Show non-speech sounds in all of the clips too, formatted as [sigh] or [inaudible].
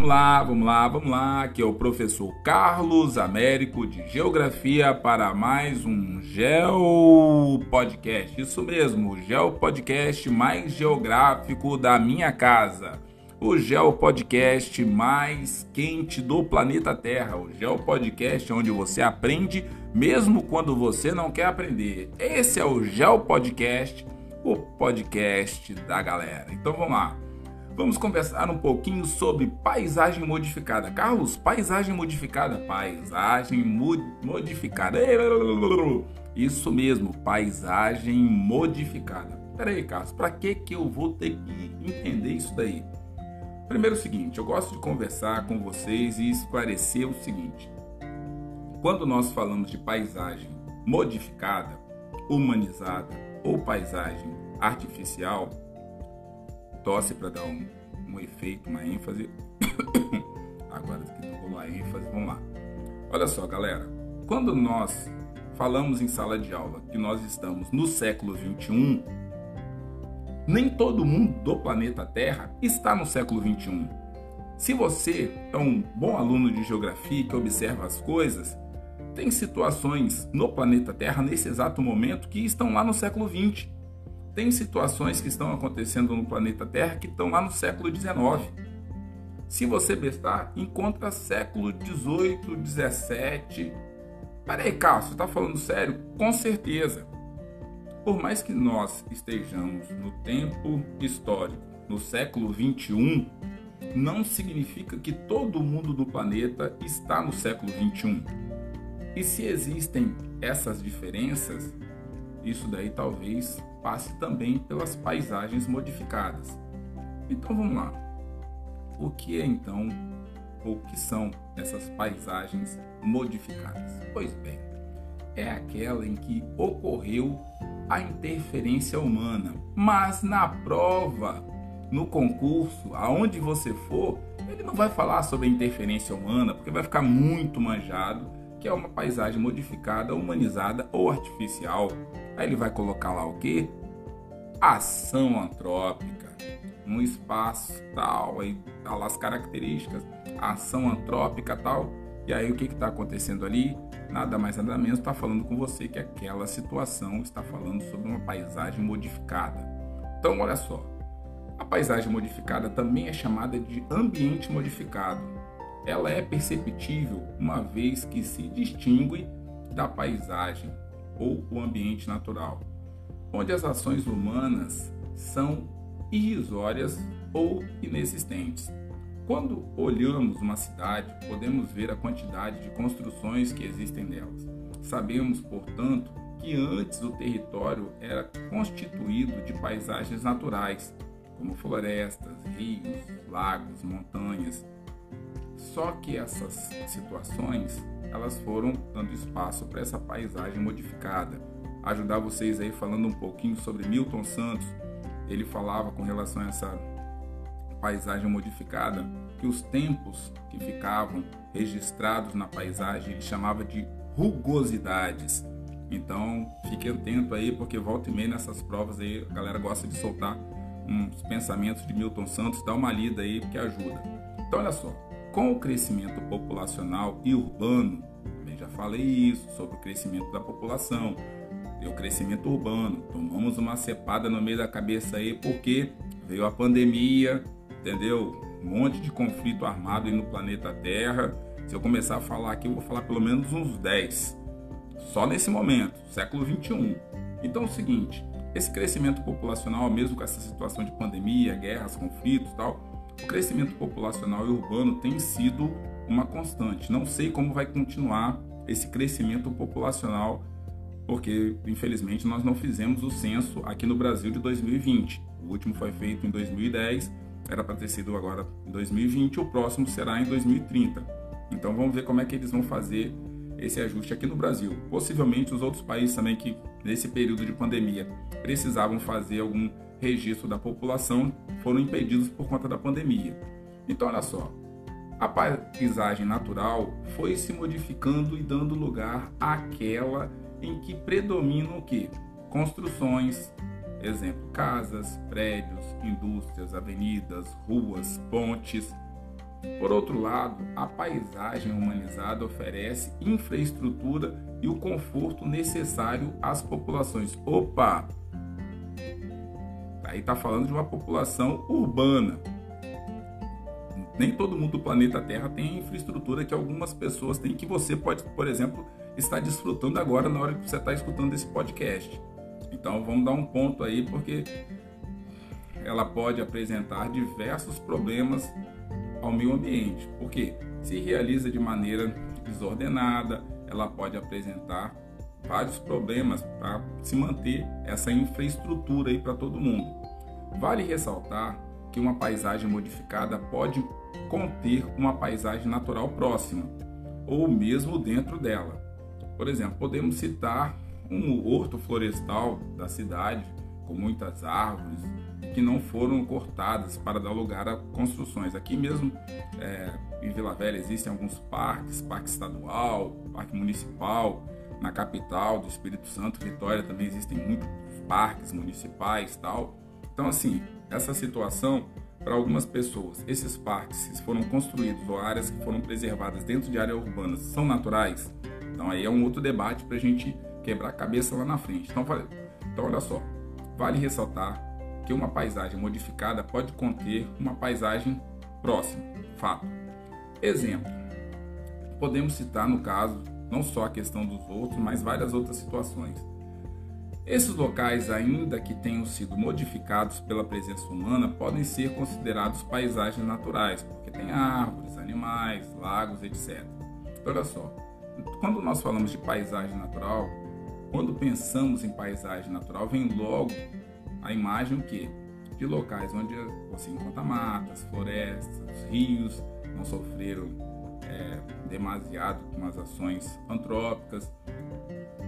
Vamos lá, vamos lá, vamos lá. Aqui é o professor Carlos Américo de Geografia para mais um Geo Podcast. Isso mesmo, o Geo Podcast mais geográfico da minha casa. O Geo Podcast mais quente do planeta Terra. O Geo Podcast onde você aprende mesmo quando você não quer aprender. Esse é o Geo Podcast, o podcast da galera. Então vamos lá. Vamos conversar um pouquinho sobre paisagem modificada. Carlos, paisagem modificada, paisagem modificada. Isso mesmo, paisagem modificada. Peraí, Carlos, para que que eu vou ter que entender isso daí? Primeiro, o seguinte, eu gosto de conversar com vocês e esclarecer o seguinte. Quando nós falamos de paisagem modificada, humanizada ou paisagem artificial, tosse para dar um, um, efeito, uma ênfase. [coughs] Agora que rolou a ênfase, vamos lá. Olha só, galera. Quando nós falamos em sala de aula que nós estamos no século 21, nem todo mundo do planeta Terra está no século 21. Se você é um bom aluno de geografia que observa as coisas, tem situações no planeta Terra nesse exato momento que estão lá no século 20 tem situações que estão acontecendo no planeta Terra que estão lá no século XIX. Se você bestar, encontra século XVIII, XVII. Peraí, você está falando sério? Com certeza. Por mais que nós estejamos no tempo histórico, no século XXI, não significa que todo mundo do planeta está no século XXI. E se existem essas diferenças, isso daí talvez passe também pelas paisagens modificadas. Então vamos lá. O que é então, ou que são essas paisagens modificadas? Pois bem, é aquela em que ocorreu a interferência humana, mas na prova, no concurso, aonde você for, ele não vai falar sobre a interferência humana, porque vai ficar muito manjado que é uma paisagem modificada, humanizada ou artificial. Aí ele vai colocar lá o que? Ação antrópica, um espaço tal, aí tá lá as características, ação antrópica tal. E aí o que está acontecendo ali? Nada mais nada menos está falando com você que aquela situação está falando sobre uma paisagem modificada. Então olha só, a paisagem modificada também é chamada de ambiente modificado ela é perceptível uma vez que se distingue da paisagem ou o ambiente natural, onde as ações humanas são irrisórias ou inexistentes. Quando olhamos uma cidade, podemos ver a quantidade de construções que existem nelas. Sabemos, portanto, que antes o território era constituído de paisagens naturais, como florestas, rios, lagos, montanhas, só que essas situações elas foram dando espaço para essa paisagem modificada. Ajudar vocês aí falando um pouquinho sobre Milton Santos. Ele falava com relação a essa paisagem modificada que os tempos que ficavam registrados na paisagem ele chamava de rugosidades. Então, fique atento aí, porque volta e meia nessas provas aí a galera gosta de soltar uns pensamentos de Milton Santos, dá uma lida aí que ajuda. Então, olha só, com o crescimento populacional e urbano, também já falei isso sobre o crescimento da população e o crescimento urbano. Tomamos uma cepada no meio da cabeça aí porque veio a pandemia, entendeu? Um monte de conflito armado aí no planeta Terra. Se eu começar a falar aqui, eu vou falar pelo menos uns 10. Só nesse momento, século 21. Então é o seguinte, esse crescimento populacional, mesmo com essa situação de pandemia, guerras, conflitos, tal, o crescimento populacional e urbano tem sido uma constante. Não sei como vai continuar esse crescimento populacional, porque infelizmente nós não fizemos o censo aqui no Brasil de 2020. O último foi feito em 2010, era para ter sido agora em 2020, o próximo será em 2030. Então vamos ver como é que eles vão fazer esse ajuste aqui no Brasil. Possivelmente os outros países também que nesse período de pandemia precisavam fazer algum registro da população foram impedidos por conta da pandemia. Então, olha só, a paisagem natural foi se modificando e dando lugar àquela em que predominam o que? Construções, exemplo, casas, prédios, indústrias, avenidas, ruas, pontes. Por outro lado, a paisagem humanizada oferece infraestrutura e o conforto necessário às populações. Opa! Aí está falando de uma população urbana. Nem todo mundo do planeta Terra tem a infraestrutura que algumas pessoas têm, que você pode, por exemplo, estar desfrutando agora na hora que você está escutando esse podcast. Então vamos dar um ponto aí, porque ela pode apresentar diversos problemas ao meio ambiente. Porque se realiza de maneira desordenada, ela pode apresentar vários problemas para se manter essa infraestrutura aí para todo mundo. Vale ressaltar que uma paisagem modificada pode conter uma paisagem natural próxima ou mesmo dentro dela. Por exemplo, podemos citar um horto florestal da cidade com muitas árvores que não foram cortadas para dar lugar a construções. Aqui mesmo é, em Vila Velha existem alguns parques, parque estadual, parque municipal, na capital do Espírito Santo, Vitória também existem muitos parques municipais tal. Então assim, essa situação para algumas pessoas, esses parques que foram construídos ou áreas que foram preservadas dentro de áreas urbanas são naturais? Então aí é um outro debate para a gente quebrar a cabeça lá na frente. Então, então olha só, vale ressaltar que uma paisagem modificada pode conter uma paisagem próxima. Fato. Exemplo. Podemos citar no caso não só a questão dos outros, mas várias outras situações. Esses locais, ainda que tenham sido modificados pela presença humana, podem ser considerados paisagens naturais, porque tem árvores, animais, lagos, etc. Olha só, quando nós falamos de paisagem natural, quando pensamos em paisagem natural, vem logo a imagem o quê? De locais onde você encontra matas, florestas, rios não sofreram é, demasiado com as ações antrópicas,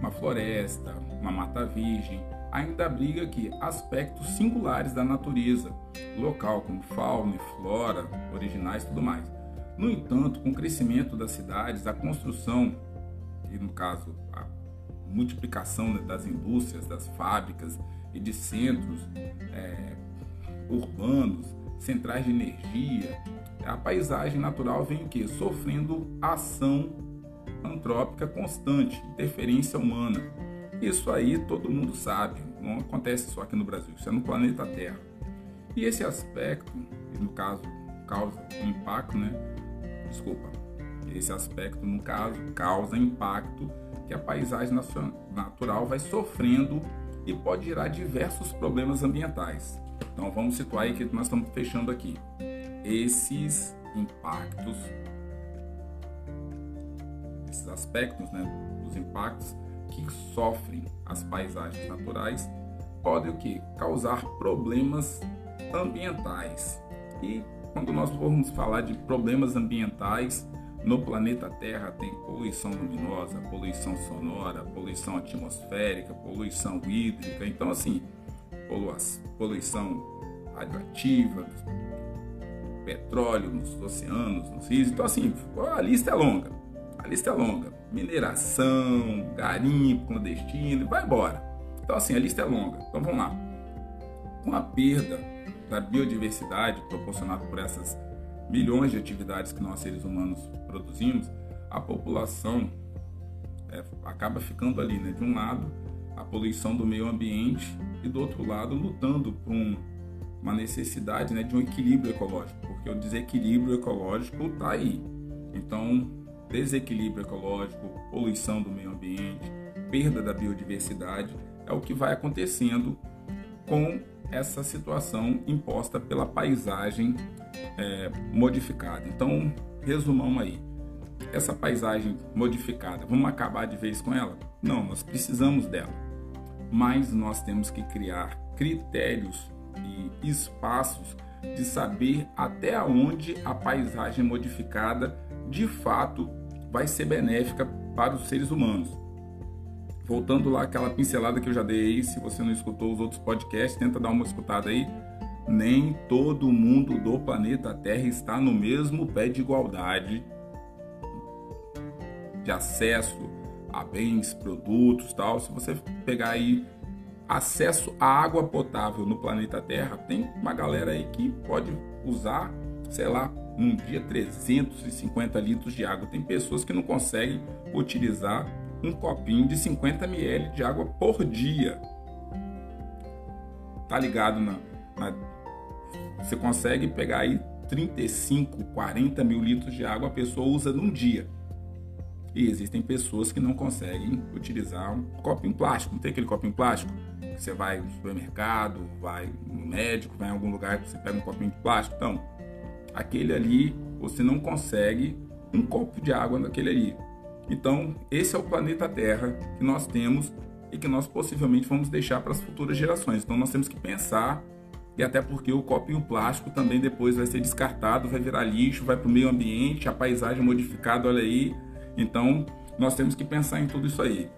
uma floresta, uma mata virgem, ainda abriga aqui aspectos singulares da natureza local, como fauna e flora, originais e tudo mais. No entanto, com o crescimento das cidades, a construção, e no caso a multiplicação das indústrias, das fábricas e de centros é, urbanos, centrais de energia, a paisagem natural vem o quê? Sofrendo ação antrópica constante, interferência humana. Isso aí todo mundo sabe, não acontece só aqui no Brasil, isso é no planeta Terra. E esse aspecto, no caso, causa impacto, né? Desculpa. Esse aspecto, no caso, causa impacto que a paisagem natural vai sofrendo e pode gerar diversos problemas ambientais. Então vamos situar aí que nós estamos fechando aqui. Esses impactos, aspectos né, dos impactos que sofrem as paisagens naturais podem o que? Causar problemas ambientais. E quando nós formos falar de problemas ambientais, no planeta Terra tem poluição luminosa, poluição sonora, poluição atmosférica, poluição hídrica. Então, assim, poluição radioativa, petróleo nos oceanos, nos rios. Então, assim, a lista é longa. A lista é longa. Mineração, garimpo clandestino, vai embora. Então, assim, a lista é longa. Então, vamos lá. Com a perda da biodiversidade proporcionada por essas milhões de atividades que nós seres humanos produzimos, a população é, acaba ficando ali, né? De um lado, a poluição do meio ambiente e do outro lado, lutando por um, uma necessidade né, de um equilíbrio ecológico, porque o desequilíbrio ecológico está aí. Então, desequilíbrio ecológico, poluição do meio ambiente, perda da biodiversidade é o que vai acontecendo com essa situação imposta pela paisagem é, modificada. Então, resumão aí. Essa paisagem modificada, vamos acabar de vez com ela? Não, nós precisamos dela. Mas nós temos que criar critérios e espaços de saber até onde a paisagem modificada de fato vai ser benéfica para os seres humanos. Voltando lá aquela pincelada que eu já dei aí, se você não escutou os outros podcasts, tenta dar uma escutada aí nem todo mundo do planeta Terra está no mesmo pé de igualdade de acesso a bens, produtos, tal. Se você pegar aí acesso à água potável no planeta Terra, tem uma galera aí que pode usar sei lá, num dia 350 litros de água. Tem pessoas que não conseguem utilizar um copinho de 50 ml de água por dia. Tá ligado na, na você consegue pegar aí 35, 40 mil litros de água a pessoa usa num dia. E existem pessoas que não conseguem utilizar um copinho plástico. Não tem aquele copinho plástico? Você vai no supermercado, vai no médico, vai em algum lugar que você pega um copinho de plástico. Então, aquele ali, você não consegue um copo de água naquele ali. Então, esse é o planeta Terra que nós temos e que nós possivelmente vamos deixar para as futuras gerações. Então, nós temos que pensar e até porque o copinho plástico também depois vai ser descartado, vai virar lixo, vai para o meio ambiente, a paisagem modificada, olha aí. Então, nós temos que pensar em tudo isso aí.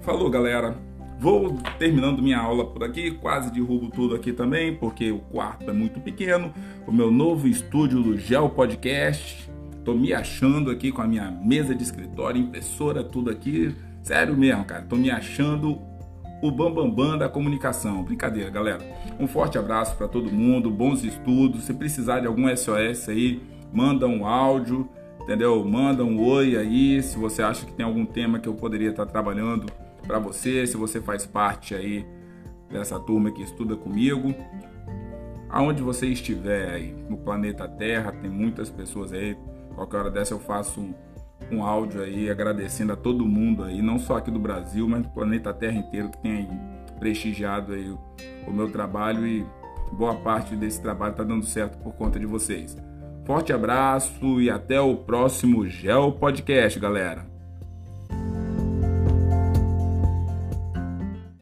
Falou, galera. Vou terminando minha aula por aqui, quase derrubo tudo aqui também, porque o quarto é muito pequeno. O meu novo estúdio do Gel Podcast. Tô me achando aqui com a minha mesa de escritório, impressora, tudo aqui. Sério mesmo, cara. Tô me achando o bambambam bam, bam da comunicação. Brincadeira, galera. Um forte abraço para todo mundo, bons estudos. Se precisar de algum SOS aí, manda um áudio, entendeu? Manda um oi aí, se você acha que tem algum tema que eu poderia estar trabalhando para você, se você faz parte aí dessa turma que estuda comigo. Aonde você estiver aí, no planeta Terra, tem muitas pessoas aí. Qualquer hora dessa eu faço um, um áudio aí agradecendo a todo mundo aí, não só aqui do Brasil, mas do planeta Terra inteiro que tem aí prestigiado aí o, o meu trabalho e boa parte desse trabalho está dando certo por conta de vocês. Forte abraço e até o próximo Gel Podcast, galera.